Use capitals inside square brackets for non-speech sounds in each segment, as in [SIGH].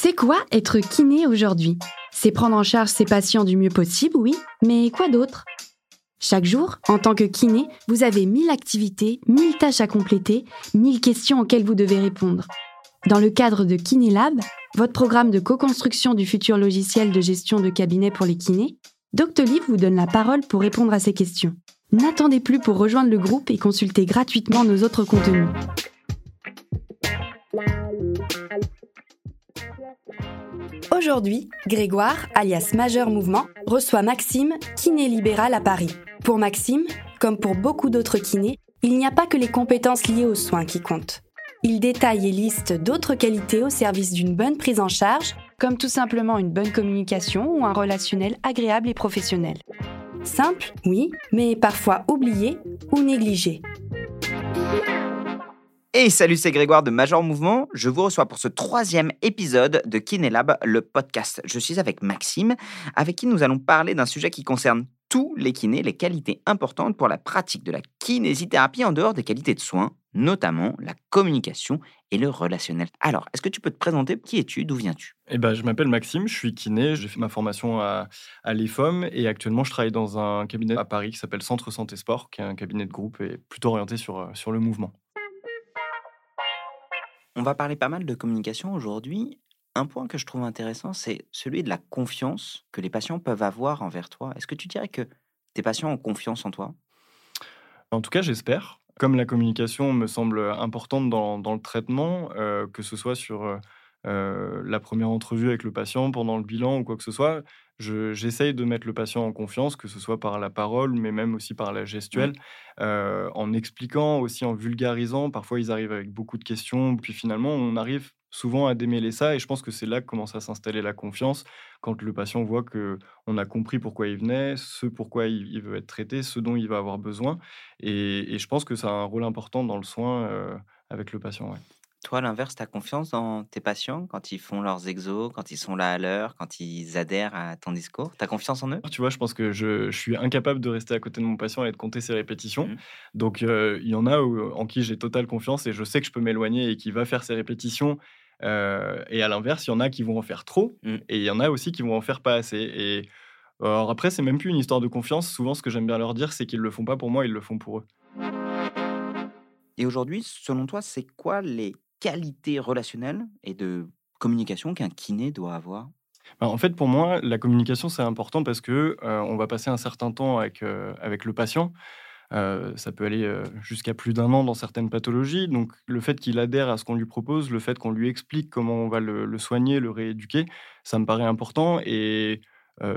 C'est quoi être kiné aujourd'hui? C'est prendre en charge ses patients du mieux possible, oui, mais quoi d'autre? Chaque jour, en tant que kiné, vous avez 1000 activités, 1000 tâches à compléter, 1000 questions auxquelles vous devez répondre. Dans le cadre de Kiné Lab, votre programme de co-construction du futur logiciel de gestion de cabinet pour les kinés, Doctolib vous donne la parole pour répondre à ces questions. N'attendez plus pour rejoindre le groupe et consulter gratuitement nos autres contenus. Aujourd'hui, Grégoire, alias Majeur Mouvement, reçoit Maxime, kiné libéral à Paris. Pour Maxime, comme pour beaucoup d'autres kinés, il n'y a pas que les compétences liées aux soins qui comptent. Il détaille et liste d'autres qualités au service d'une bonne prise en charge, comme tout simplement une bonne communication ou un relationnel agréable et professionnel. Simple, oui, mais parfois oublié ou négligé. Et salut, c'est Grégoire de Major Mouvement. Je vous reçois pour ce troisième épisode de Kinélab, le podcast. Je suis avec Maxime, avec qui nous allons parler d'un sujet qui concerne tous les kinés, les qualités importantes pour la pratique de la kinésithérapie en dehors des qualités de soins, notamment la communication et le relationnel. Alors, est-ce que tu peux te présenter? Qui es-tu? D'où viens-tu? Eh ben, Je m'appelle Maxime, je suis kiné, j'ai fait ma formation à, à l'EFOM et actuellement je travaille dans un cabinet à Paris qui s'appelle Centre Santé Sport, qui est un cabinet de groupe et plutôt orienté sur, sur le mouvement. On va parler pas mal de communication aujourd'hui. Un point que je trouve intéressant, c'est celui de la confiance que les patients peuvent avoir envers toi. Est-ce que tu dirais que tes patients ont confiance en toi? En tout cas, j'espère. Comme la communication me semble importante dans, le traitement, euh, que ce soit sur euh, la première entrevue avec le patient, pendant le bilan ou quoi que ce soit, j'essaye de mettre le patient en confiance, que ce soit par la parole, mais même aussi par la gestuelle, euh, en expliquant, aussi en vulgarisant. Parfois, ils arrivent avec beaucoup de questions, puis finalement, on arrive souvent à démêler ça, et je pense que c'est là que commence à s'installer la confiance, quand le patient voit que on a compris pourquoi il venait, ce pourquoi il, veut être traité, ce dont il va avoir besoin, et, je pense que ça a un rôle important dans le soin euh, avec le patient. Toi, à l'inverse, tu as confiance dans tes patients quand ils font leurs exos, quand ils sont là à l'heure, quand ils adhèrent à ton discours? Tu as confiance en eux? Tu vois, je pense que je, suis incapable de rester à côté de mon patient et de compter ses répétitions. Mmh. Donc, euh, il y en a en qui j'ai totale confiance et je sais que je peux m'éloigner et qui va faire ses répétitions. Euh, et à l'inverse, il y en a qui vont en faire trop mmh. et il y en a aussi qui vont en faire pas assez. Et alors après, c'est même plus une histoire de confiance. Souvent, ce que j'aime bien leur dire, c'est qu'ils le font pas pour moi, ils le font pour eux. Et aujourd'hui, selon toi, c'est quoi les qualité relationnelle et de communication qu'un kiné doit avoir? Bah, en fait, pour moi, la communication, c'est important parce que on va passer un certain temps avec, avec le patient. Ça peut aller jusqu'à plus d'un an dans certaines pathologies. Donc, le fait qu'il adhère à ce qu'on lui propose, le fait qu'on lui explique comment on va le, le, soigner, le rééduquer, ça me paraît important. Et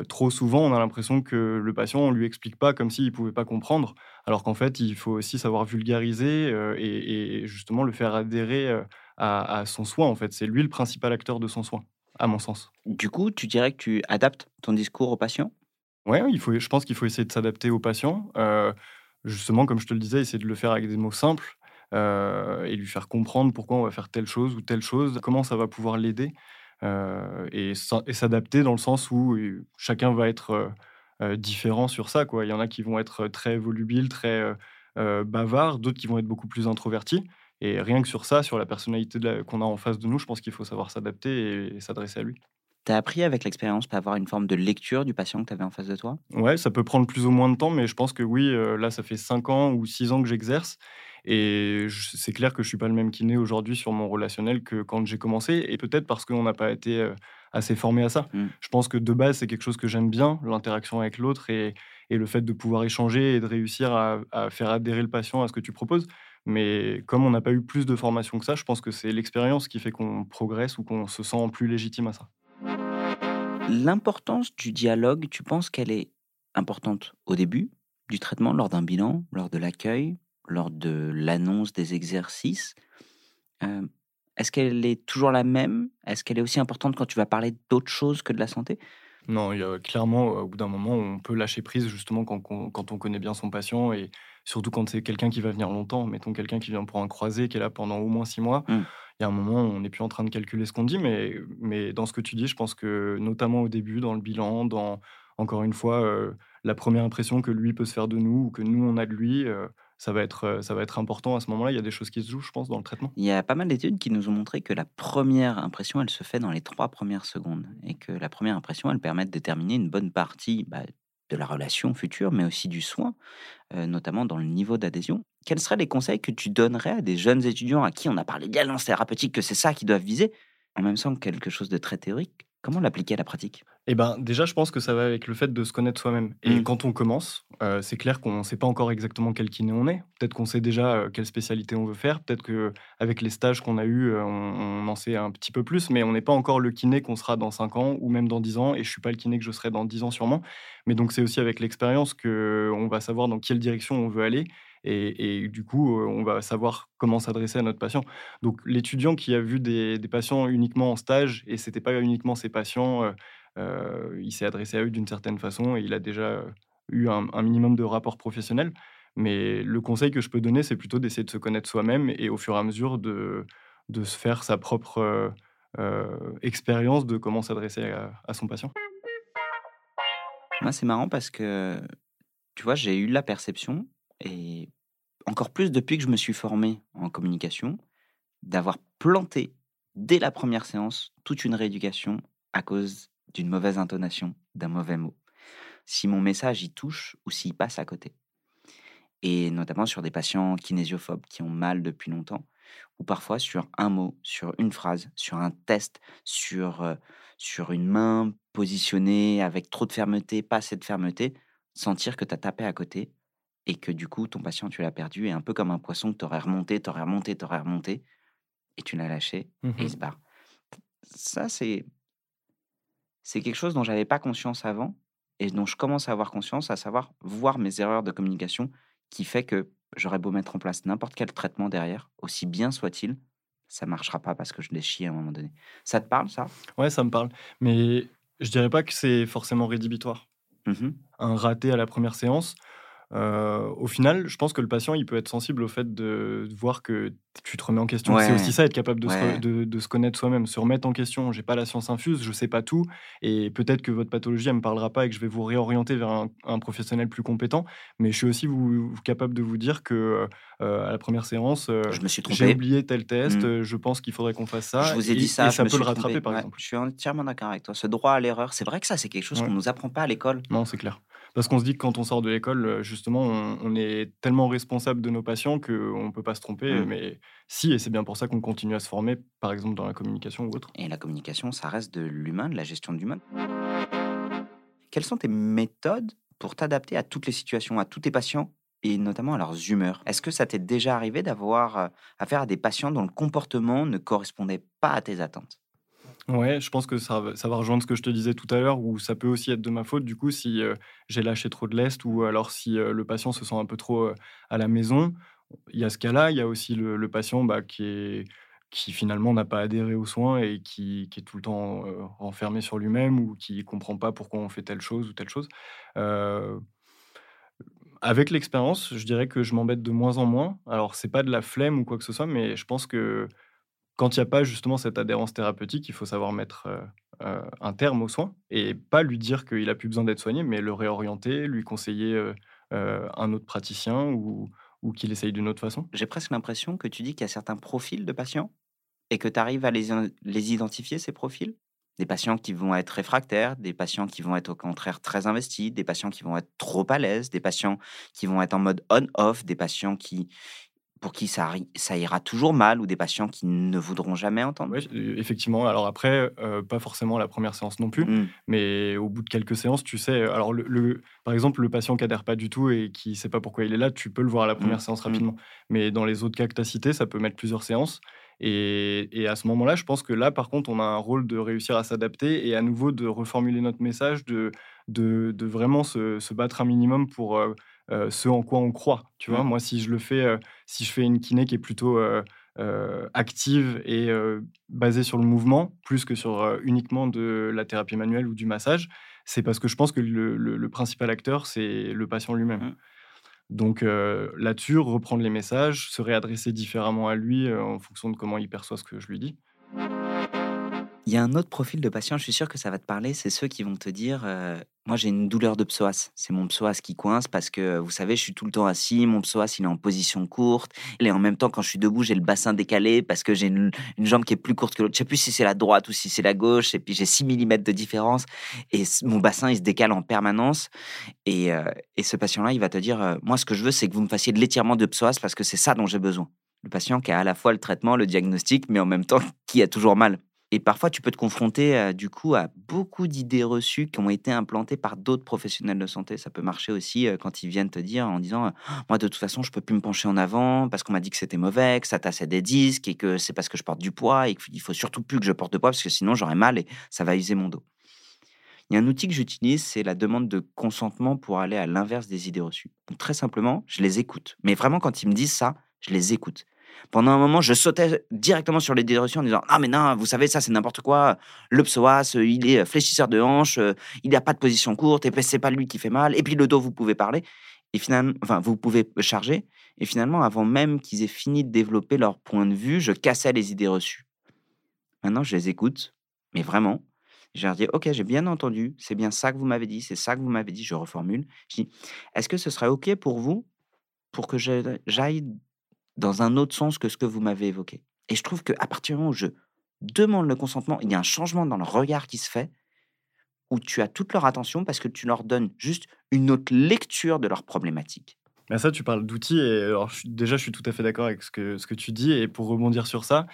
trop souvent, on a l'impression que le patient, on lui explique pas comme s'il pouvait pas comprendre, alors qu'en fait, il faut aussi savoir vulgariser et, justement le faire adhérer à, son soin. En fait, c'est lui le principal acteur de son soin, à mon sens. Du coup, tu dirais que tu adaptes ton discours au patient? Oui, il faut, je pense qu'il faut essayer de s'adapter au patient. justement, comme je te le disais, essayer de le faire avec des mots simples. et lui faire comprendre pourquoi on va faire telle chose ou telle chose, comment ça va pouvoir l'aider. Euh, et, s'adapter dans le sens où chacun va être différent sur ça. Quoi. Il y en a qui vont être très volubiles, très bavards, d'autres qui vont être beaucoup plus introvertis. Et rien que sur ça, sur la personnalité qu'on a en face de nous, je pense qu'il faut savoir s'adapter et, s'adresser à lui. Tu as appris avec l'expérience à avoir une forme de lecture du patient que tu avais en face de toi? Ouais, ça peut prendre plus ou moins de temps, mais je pense que oui, là, ça fait 5 ans ou 6 ans que j'exerce. Et c'est clair que je suis pas le même kiné aujourd'hui sur mon relationnel que quand j'ai commencé, et peut-être parce qu'on n'a pas été assez formé à ça. Mmh. Je pense que de base, c'est quelque chose que j'aime bien, l'interaction avec l'autre et, le fait de pouvoir échanger et de réussir à, faire adhérer le patient à ce que tu proposes. Mais comme on n'a pas eu plus de formation que ça, je pense que c'est l'expérience qui fait qu'on progresse ou qu'on se sent plus légitime à ça. L'importance du dialogue, tu penses qu'elle est importante au début du traitement, lors d'un bilan, lors de l'accueil, lors de l'annonce des exercices. Est-ce qu'elle est toujours la même? Est-ce qu'elle est aussi importante quand tu vas parler d'autre chose que de la santé? Non, il y a, clairement, au bout d'un moment, on peut lâcher prise justement quand, quand, on connaît bien son patient et surtout quand c'est quelqu'un qui va venir longtemps. Mettons quelqu'un qui vient pour un croisé, qui est là pendant au moins six mois. Mmh. Il y a un moment on n'est plus en train de calculer ce qu'on dit, mais, mais dans ce que tu dis, je pense que notamment au début, dans le bilan, dans encore une fois la première impression que lui peut se faire de nous ou que nous on a de lui ça va être, ça va être important à ce moment-là. Il y a des choses qui se jouent, je pense, dans le traitement. Il y a pas mal d'études qui nous ont montré que la première impression, elle se fait dans les trois premières secondes. Et que la première impression, elle permet de déterminer une bonne partie bah, de la relation future, mais aussi du soin, notamment dans le niveau d'adhésion. Quels seraient les conseils que tu donnerais à des jeunes étudiants à qui on a parlé de thérapeutique, que c'est ça qu'ils doivent viser, en même temps que quelque chose de très théorique Comment l'appliquer à la pratique? Eh ben, déjà, je pense que ça va avec le fait de se connaître soi-même. Et mmh. quand on commence, c'est clair qu'on ne sait pas encore exactement quel kiné on est. Peut-être qu'on sait déjà quelle spécialité on veut faire. Peut-être qu'avec les stages qu'on a eus, on, en sait un petit peu plus. Mais on n'est pas encore le kiné qu'on sera dans 5 ans ou même dans 10 ans. Et je ne suis pas le kiné que je serai dans 10 ans sûrement. Mais donc, c'est aussi avec l'expérience qu'on va savoir dans quelle direction on veut aller. Et, du coup, on va savoir comment s'adresser à notre patient. Donc, l'étudiant qui a vu des, patients uniquement en stage, et ce n'était pas uniquement ses patients, il s'est adressé à eux d'une certaine façon, et il a déjà eu un, minimum de rapport professionnel. Mais le conseil que je peux donner, c'est plutôt d'essayer de se connaître soi-même et au fur et à mesure de, de se faire sa propre expérience de comment s'adresser à, à, son patient. Moi, c'est marrant parce que, tu vois, j'ai eu la perception et encore plus depuis que je me suis formé en communication, d'avoir planté dès la première séance toute une rééducation à cause d'une mauvaise intonation, d'un mauvais mot. Si mon message y touche ou s'il passe à côté. Et notamment sur des patients kinésiophobes qui ont mal depuis longtemps, ou parfois sur un mot, sur une phrase, sur un test, sur, euh, sur une main positionnée avec trop de fermeté, pas assez de fermeté, sentir que tu as tapé à côté et que du coup, ton patient, tu l'as perdu, et un peu comme un poisson que tu aurais remonté, tu aurais remonté, tu aurais remonté, et tu l'as lâché, et il se mmh barre. Ça, c'est, c'est quelque chose dont j'avais pas conscience avant, et dont je commence à avoir conscience, à savoir voir mes erreurs de communication, qui fait que j'aurais beau mettre en place n'importe quel traitement derrière, aussi bien soit-il, ça marchera pas parce que je l'ai chié à un moment donné. Ça te parle, ça? Ouais, ça me parle. Mais je dirais pas que c'est forcément rédhibitoire. Mmh un raté à la première séance, au final, je pense que le patient, il peut être sensible au fait de voir que tu te remets en question. C'est aussi ça, être capable de, se, de, se, connaître soi-même, se remettre en question. J'ai pas la science infuse, je sais pas tout, et peut-être que votre pathologie, elle me parlera pas et que je vais vous réorienter vers un, professionnel plus compétent. Mais je suis aussi vous, capable de vous dire que à la première séance, je me suis J'ai oublié tel test. Mmh. Je pense qu'il faudrait qu'on fasse ça. Je vous ai dit ça. Et ça peut le rattraper, par exemple. Je suis entièrement d'accord avec toi. Ce droit à l'erreur, c'est vrai que ça, c'est quelque chose qu'on nous apprend pas à l'école. Non, c'est clair. Parce qu'on se dit que quand on sort de l'école, justement, on, est tellement responsable de nos patients qu'on ne peut pas se tromper. Mmh. Mais si, et c'est bien pour ça qu'on continue à se former, par exemple dans la communication ou autre. Et la communication, ça reste de l'humain, de la gestion de l'humain. Quelles sont tes méthodes pour t'adapter à toutes les situations, à tous tes patients et notamment à leurs humeurs? Est-ce que ça t'est déjà arrivé d'avoir affaire à des patients dont le comportement ne correspondait pas à tes attentes? Ouais, je pense que ça, va rejoindre ce que je te disais tout à l'heure, où ça peut aussi être de ma faute, du coup, si j'ai lâché trop de lest ou alors si le patient se sent un peu trop à la maison. Il y a ce cas-là, il y a aussi le, patient bah, qui, finalement n'a pas adhéré aux soins et qui, qui est tout le temps renfermé sur lui-même ou qui ne comprend pas pourquoi on fait telle chose ou telle chose. avec l'expérience, je dirais que je m'embête de moins en moins. Alors, c'est pas de la flemme ou quoi que ce soit, mais je pense que quand il n'y a pas justement cette adhérence thérapeutique, il faut savoir mettre un terme aux soins et pas lui dire qu'il a plus besoin d'être soigné, mais le réorienter, lui conseiller un autre praticien ou, ou qu'il essaye d'une autre façon. J'ai presque l'impression que tu dis qu'il y a certains profils de patients et que tu arrives à les, les identifier, ces profils? Des patients qui vont être réfractaires, des patients qui vont être au contraire très investis, des patients qui vont être trop à l'aise, des patients qui vont être en mode on-off, des patients qui, pour qui ça, ça, ira toujours mal ou des patients qui ne voudront jamais entendre Oui, effectivement. Alors après, euh, pas forcément la première séance non plus, mmh. mais au bout de quelques séances, tu sais, alors le, par exemple, le patient qui adhère pas du tout et qui ne sait pas pourquoi il est là, tu peux le voir à la première mmh. séance mmh. rapidement. Mais dans les autres cas que tu as cités, ça peut mettre plusieurs séances. Et, et à ce moment-là, je pense que là, par contre, on a un rôle de réussir à s'adapter et à nouveau de reformuler notre message, de, de, de vraiment se, se, battre un minimum pour... Euh, euh, ce en quoi on croit. Tu vois, moi, si je le fais, euh, si je fais une kiné qui est plutôt euh, active et basée sur le mouvement, plus que sur uniquement de la thérapie manuelle ou du massage, c'est parce que je pense que le, principal acteur, c'est le patient lui-même. Mmh. Donc là-dessus, reprendre les messages, se réadresser différemment à lui en fonction de comment il perçoit ce que je lui dis. Il y a un autre profil de patient, je suis sûr que ça va te parler, c'est ceux qui vont te dire Moi, j'ai une douleur de psoas. C'est mon psoas qui coince parce que, vous savez, je suis tout le temps assis, mon psoas, il est en position courte. Et en même temps, quand je suis debout, j'ai le bassin décalé parce que j'ai une, jambe qui est plus courte que l'autre. Je sais plus si c'est la droite ou si c'est la gauche. Et puis, j'ai 6 mm de différence. Et mon bassin, il se décale en permanence. Et, et ce patient-là, il va te dire Moi, ce que je veux, c'est que vous me fassiez de l'étirement de psoas parce que c'est ça dont j'ai besoin. Le patient qui a à la fois le traitement, le diagnostic, mais en même temps qui a toujours mal. Et parfois, tu peux te confronter du coup à beaucoup d'idées reçues qui ont été implantées par d'autres professionnels de santé. Ça peut marcher aussi quand ils viennent te dire en disant Moi, de toute façon, je peux plus me pencher en avant parce qu'on m'a dit que c'était mauvais, que ça tassait des disques et que c'est parce que je porte du poids et qu'il faut surtout plus que je porte de poids parce que sinon j'aurai mal et ça va user mon dos. Il y a un outil que j'utilise, c'est la demande de consentement pour aller à l'inverse des idées reçues. très simplement, je les écoute. Mais vraiment, quand ils me disent ça, je les écoute. Pendant un moment, je sautais directement sur les directions en disant Ah, mais non, vous savez, ça, c'est n'importe quoi. Le psoas, euh, il est fléchisseur de hanche, euh, il n'a pas de position courte, et puis c'est pas lui qui fait mal. Et puis le dos, vous pouvez parler. Et finalement, enfin, vous pouvez charger. Et finalement, avant même qu'ils aient fini de développer leur point de vue, je cassais les idées reçues. Maintenant, je les écoute, mais vraiment. Je leur dis, OK, j'ai bien entendu, c'est bien ça que vous m'avez dit, c'est ça que vous m'avez dit, je reformule. Je dis, est-ce que ce serait OK pour vous pour que j'aille dans un autre sens que ce que vous m'avez évoqué. Et je trouve qu'à partir du moment où je demande le consentement, il y a un changement dans le regard qui se fait, où tu as toute leur attention parce que tu leur donnes juste une autre lecture de leur problématique. Mais ça, tu parles d'outils, et déjà, je suis tout à fait d'accord avec ce que, ce que tu dis, et pour rebondir sur ça,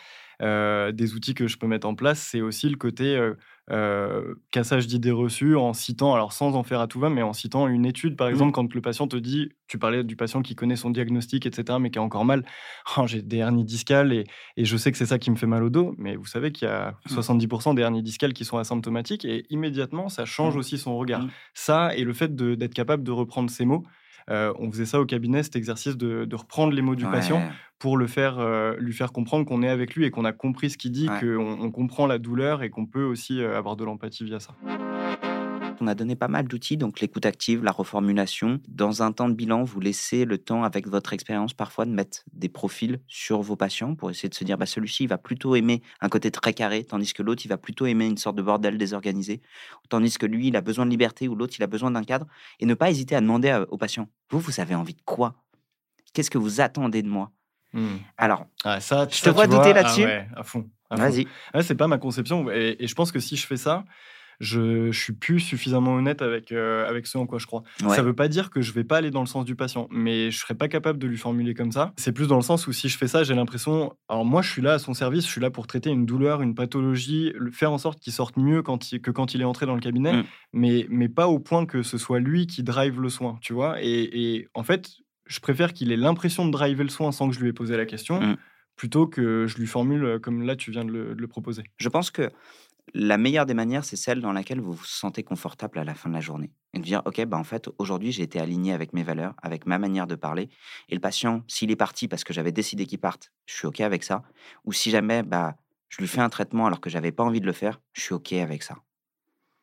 euh, des outils que je peux mettre en place, c'est aussi le côté euh, euh, cassage d'idées reçues en citant, alors sans en faire à tout va, mais en citant une étude, par mmh. exemple, quand le patient te dit, tu parlais du patient qui connaît son diagnostic, etc., mais qui a encore mal, [LAUGHS] oh, j'ai des hernies discales et, et, je sais que c'est ça qui me fait mal au dos, mais vous savez qu'il y a 70% mmh. des hernies discales qui sont asymptomatiques et immédiatement, ça change mmh. aussi son regard. Ça et le fait d'être capable de reprendre ses mots. On faisait ça au cabinet, cet exercice de, reprendre les mots du patient pour le faire, euh, lui faire comprendre qu'on est avec lui et qu'on a compris ce qu'il dit, qu'on on comprend la douleur et qu'on peut aussi euh, avoir de l'empathie via ça. On a donné pas mal d'outils, donc l'écoute active, la reformulation. Dans un temps de bilan, vous laissez le temps, avec votre expérience parfois, de mettre des profils sur vos patients pour essayer de se dire, bah, celui-ci, il va plutôt aimer un côté très carré, tandis que l'autre, il va plutôt aimer une sorte de bordel désorganisé, tandis que lui, il a besoin de liberté ou l'autre, il a besoin d'un cadre. Et ne pas hésiter à demander au patient, vous, vous avez envie de quoi? Qu'est-ce que vous attendez de moi? Mmh. Alors, ah, ça, je te vois douter ah là-dessus. à fond. Vas-y. c'est pas ma conception. Et, je pense que si je fais ça, je, je suis plus suffisamment honnête avec, euh, avec ce en quoi je crois. Ça veut pas dire que je vais pas aller dans le sens du patient, mais je serais pas capable de lui formuler comme ça. C'est plus dans le sens où si je fais ça, j'ai l'impression. Alors, moi, je suis là à son service, je suis là pour traiter une douleur, une pathologie, faire en sorte qu'il sorte mieux quand il, que quand il est entré dans le cabinet, mmh. mais, mais pas au point que ce soit lui qui drive le soin, tu vois. Et, et en fait, je préfère qu'il ait l'impression de driver le soin sans que je lui ai posé la question, mmh. plutôt que je lui formule euh, comme là tu viens de le, proposer. Je pense que la meilleure des manières, c'est celle dans laquelle vous vous sentez confortable à la fin de la journée. Et de dire, OK, bah en fait, aujourd'hui, j'ai été aligné avec mes valeurs, avec ma manière de parler. Et le patient, s'il est parti parce que j'avais décidé qu'il parte, je suis OK avec ça. Ou si jamais bah, je lui fais un traitement alors que j'avais pas envie de le faire, je suis OK avec ça.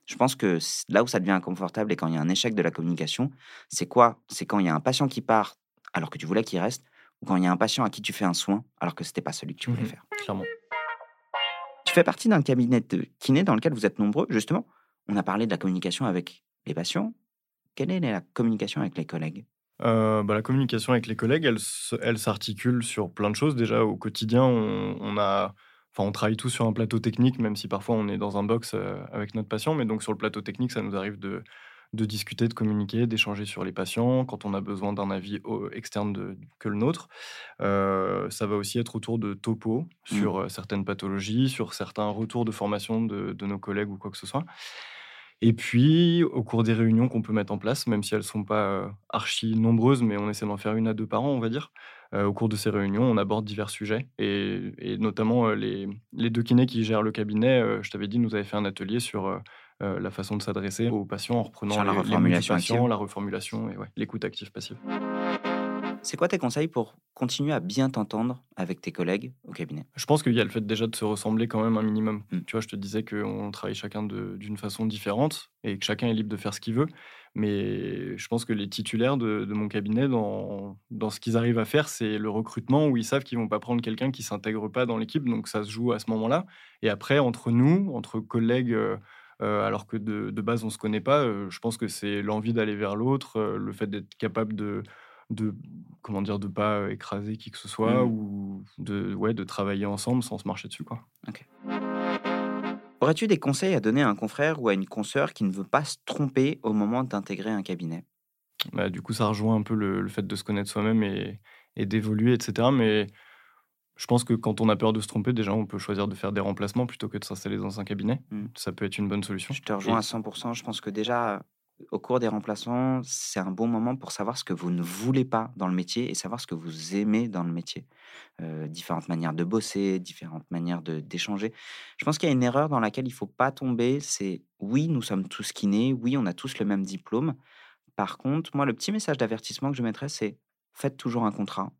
Je pense que là où ça devient inconfortable et quand il y a un échec de la communication, c'est quoi? C'est quand il y a un patient qui part alors que tu voulais qu'il reste, ou quand il y a un patient à qui tu fais un soin alors que ce n'était pas celui que tu voulais mmh faire. Clairement. Fais partie d'un cabinet de kiné dans lequel vous êtes nombreux, justement. On a parlé de la communication avec les patients. Quelle est la communication avec les collègues? Euh, bah, la communication avec les collègues, elle, elle s'articule sur plein de choses. Déjà, au quotidien, on a on travaille tous sur un plateau technique, même si parfois on est dans un box euh, avec notre patient. Mais donc sur le plateau technique, ça nous arrive de, de discuter, de communiquer, d'échanger sur les patients quand on a besoin d'un avis externe que le nôtre. Euh, ça va aussi être autour de topo mmh. sur euh, certaines pathologies, sur certains retours de formation de, nos collègues ou quoi que ce soit. Et puis, au cours des réunions qu'on peut mettre en place, même si elles ne sont pas archi nombreuses, mais on essaie d'en faire une à deux par an, on va dire, au cours de ces réunions, on aborde divers sujets. Et, notamment, les, les, deux kinés qui gèrent le cabinet, je t'avais dit, nous avaient fait un atelier sur la façon de s'adresser aux patients en reprenant la reformulation la reformulation et l'écoute active passive. c'est quoi tes conseils pour continuer à bien t'entendre avec tes collègues au cabinet? Je pense qu'il y a le fait déjà de se ressembler quand même un minimum. Mm. Tu vois, je te disais qu'on travaille chacun d'une façon différente et que chacun est libre de faire ce qu'il veut. Mais je pense que les titulaires de, de mon cabinet, dans, dans ce qu'ils arrivent à faire, c'est le recrutement où ils savent qu'ils vont pas prendre quelqu'un qui s'intègre pas dans l'équipe. Donc ça se joue à ce moment-là. Et après, entre nous, entre collègues, euh, euh, alors que de, de base on se connaît pas, je pense que c'est l'envie d'aller vers l'autre, le fait d'être capable de de comment dire de pas écraser qui que ce soit Mm. ou de ouais de travailler ensemble sans se marcher dessus quoi. Aurais-tu des conseils à donner à un confrère ou à une consoeur qui ne veut pas se tromper au moment d'intégrer un cabinet? Bah, du coup, ça rejoint un peu le, le fait de se connaître soi-même et, et d'évoluer, etc. Mais je pense que quand on a peur de se tromper, déjà, on peut choisir de faire des remplacements plutôt que de s'installer dans un cabinet. Mm. Ça peut être une bonne solution. Je te rejoins Et- à 100%. Je pense que déjà, au cours des remplacements, c'est un bon moment pour savoir ce que vous ne voulez pas dans le métier et savoir ce que vous aimez dans le métier. Euh, différentes manières de bosser, différentes manières de- d'échanger. Je pense qu'il y a une erreur dans laquelle il ne faut pas tomber. C'est oui, nous sommes tous kinés, oui, on a tous le même diplôme. Par contre, moi, le petit message d'avertissement que je mettrais, c'est faites toujours un contrat.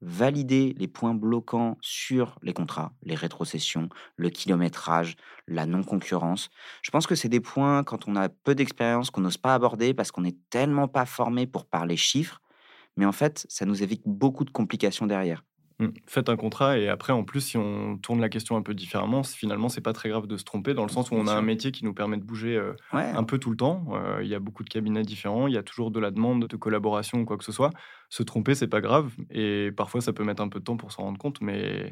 Validez les points bloquants sur les contrats, les rétrocessions, le kilométrage, la non-concurrence. Je pense que c'est des points, quand on a peu d'expérience, qu'on n'ose pas aborder parce qu'on n'est tellement pas formé pour parler chiffres. Mais en fait, ça nous évite beaucoup de complications derrière. Mm. Faites un contrat et après, en plus, si on tourne la question un peu différemment, finalement, c'est pas très grave de se tromper dans le sens où on a un métier qui nous permet de bouger euh, Ouais, un peu tout le temps. Euh, Il y a beaucoup de cabinets différents, il y a toujours de la demande de collaboration ou quoi que ce soit. Se tromper, c'est pas grave et parfois ça peut mettre un peu de temps pour s'en rendre compte, mais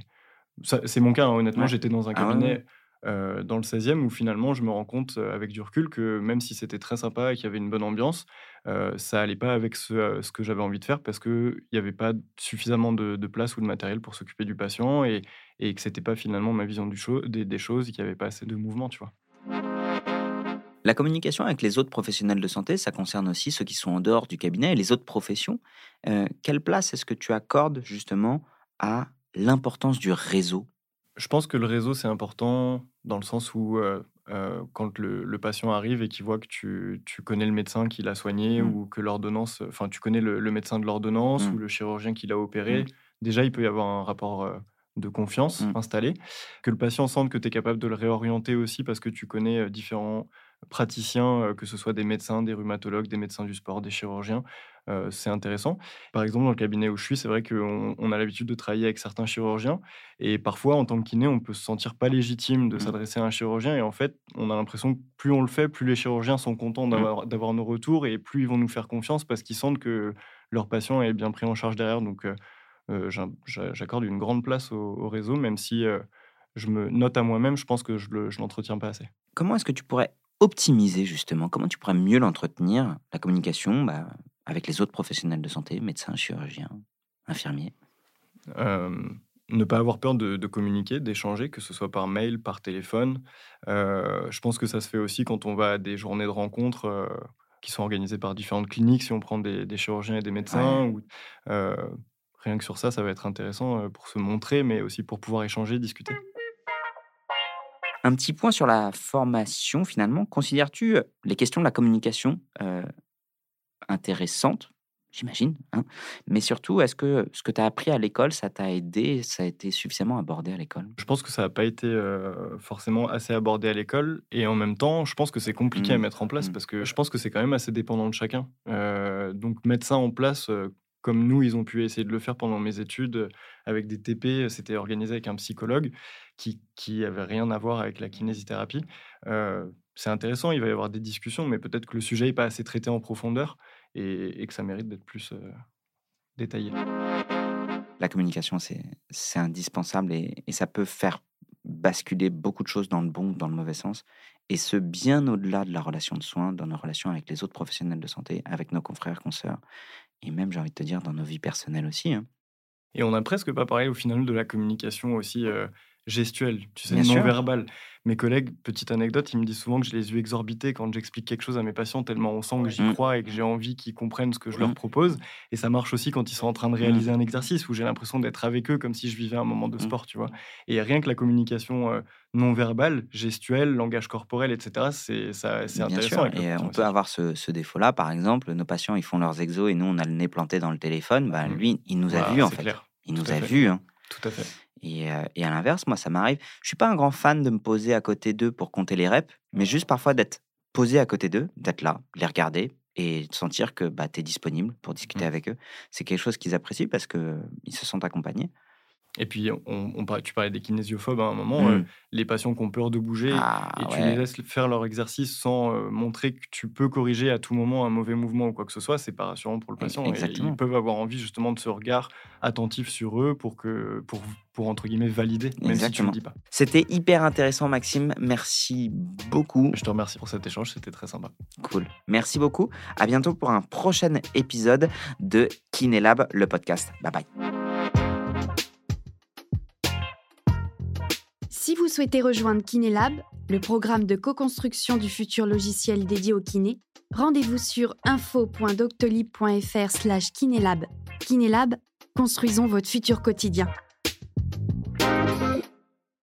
c'est mon cas. hein, honnêtement, Ouais. j'étais dans un Ah cabinet ouais. Euh, dans le 16e où finalement je me rends compte euh, avec du recul que même si c'était très sympa et qu'il y avait une bonne ambiance, euh, ça allait pas avec ce, que j'avais envie de faire parce qu'il n'y avait pas suffisamment de, place ou de matériel pour s'occuper du patient et, et que c'était pas finalement ma vision des, choses, qu'il n'y avait pas assez de mouvement, tu vois. La communication avec les autres professionnels de santé, ça concerne aussi ceux qui sont en dehors du cabinet et les autres professions. Quelle place est-ce que tu accordes justement à l'importance du réseau Je pense que le réseau, c'est important dans le sens où euh, euh, quand le, le patient arrive et qu'il voit que tu, tu connais le médecin qui l'a soigné Mm. ou que l'ordonnance, enfin, tu connais le, le médecin de l'ordonnance Mm. ou le chirurgien qui l'a opéré, Mm. déjà, il peut y avoir un rapport euh, de confiance installé. Que le patient sente que tu es capable de le réorienter aussi parce que tu connais différents praticiens, que ce soit des médecins, des rhumatologues, des médecins du sport, des chirurgiens. euh, c'est intéressant. Par exemple, dans le cabinet où je suis, c'est vrai qu'on on a l'habitude de travailler avec certains chirurgiens et parfois, en tant que kiné, on peut se sentir pas légitime de Mhm. s'adresser à un chirurgien. Et en fait, on a l'impression que plus on le fait, plus les chirurgiens sont contents d'avoir d'avoir nos retours et plus ils vont nous faire confiance parce qu'ils sentent que leur patient est bien pris en charge derrière. Donc, euh, j'accorde une grande place au, au réseau, même si euh, je me note à moi-même, je pense que je je l'entretiens pas assez. Comment est-ce que tu pourrais optimiser justement Comment tu pourrais mieux l'entretenir, la communication bah, avec les autres professionnels de santé, médecins, chirurgiens, infirmiers? Euh, ne pas avoir peur de, de communiquer, d'échanger, que ce soit par mail, par téléphone. Euh, je pense que ça se fait aussi quand on va à des journées de rencontres euh, qui sont organisées par différentes cliniques, si on prend des, des chirurgiens et des médecins. Ou, rien que sur ça, ça va être intéressant pour se montrer, mais aussi pour pouvoir échanger, discuter. Un petit point sur la formation finalement. Considères-tu euh, les questions de la communication euh, intéressantes J'imagine. hein Mais surtout, est-ce que ce que tu as appris à l'école, ça t'a aidé Ça a été suffisamment abordé à l'école? Je pense que ça n'a pas été euh, forcément assez abordé à l'école et en même temps, je pense que c'est compliqué à Mm. mettre en place Mm. parce que je pense que c'est quand même assez dépendant de chacun. Euh, donc mettre ça en place euh, comme nous, ils ont pu essayer de le faire pendant mes études avec des TP, c'était organisé avec un psychologue qui, qui avait rien à voir avec la kinésithérapie. C'est intéressant, il va y avoir des discussions, mais peut-être que le sujet n'est pas assez traité en profondeur et, que ça mérite d'être plus détaillé. La communication, c'est indispensable et, et ça peut faire basculer beaucoup de choses dans le bon ou dans le mauvais sens. Et ce, bien au-delà de la relation de soins, dans nos relations avec les autres professionnels de santé, avec nos confrères, consoeurs, et même, j'ai envie de te dire, dans nos vies personnelles aussi. hein. Et on n'a presque pas parlé au final de la communication aussi euh, gestuel, tu sais, Bien sûr. non verbal. Mes collègues, petite anecdote, ils me disent souvent que j'ai les yeux exorbités quand j'explique quelque chose à mes patients, tellement on sent que j'y Mm. crois et que j'ai envie qu'ils comprennent ce que je Mm. leur propose. Et ça marche aussi quand ils sont en train de réaliser un exercice où j'ai l'impression d'être avec eux comme si je vivais un moment de Mm. sport, tu vois. Et rien que la communication euh, non verbale, gestuelle, langage corporel, etc., c'est ça- c'est intéressant. sûr, et on peut aussi. avoir ce, ce défaut-là. Par exemple, nos patients, ils font leurs exos et nous, on a le nez planté dans le téléphone. Mm. lui, il nous a vus, en fait. clair. Il nous Tout a fait. vus. hein. Tout à fait. Et, euh, et à l'inverse, moi, ça m'arrive. Je suis pas un grand fan de me poser à côté d'eux pour compter les reps, mais juste parfois d'être posé à côté d'eux, d'être là, les regarder et de sentir que bah, tu es disponible pour discuter Mm. avec eux. C'est quelque chose qu'ils apprécient parce qu'ils se sentent accompagnés. Et puis, on, on par- tu parlais des kinésiophobes à un moment, euh, Mm. les patients qui ont peur de bouger, Ah, et tu ouais. les laisses faire leur exercice sans euh, montrer que tu peux corriger à tout moment un mauvais mouvement ou quoi que ce soit, c'est pas rassurant pour le patient. Et exactement. ils peuvent avoir envie justement de ce regard attentif sur eux pour, que, pour, pour entre guillemets valider, même si tu le dis pas. C'était hyper intéressant, Maxime. Merci beaucoup. Je te remercie pour cet échange, c'était très sympa. Cool. Merci beaucoup. À bientôt pour un prochain épisode de Kinélab, le podcast. Bye bye. Souhaitez rejoindre Kinélab, le programme de co-construction du futur logiciel dédié au kiné, rendez-vous sur info.doctolib.fr/kinélab. Kinélab, construisons votre futur quotidien.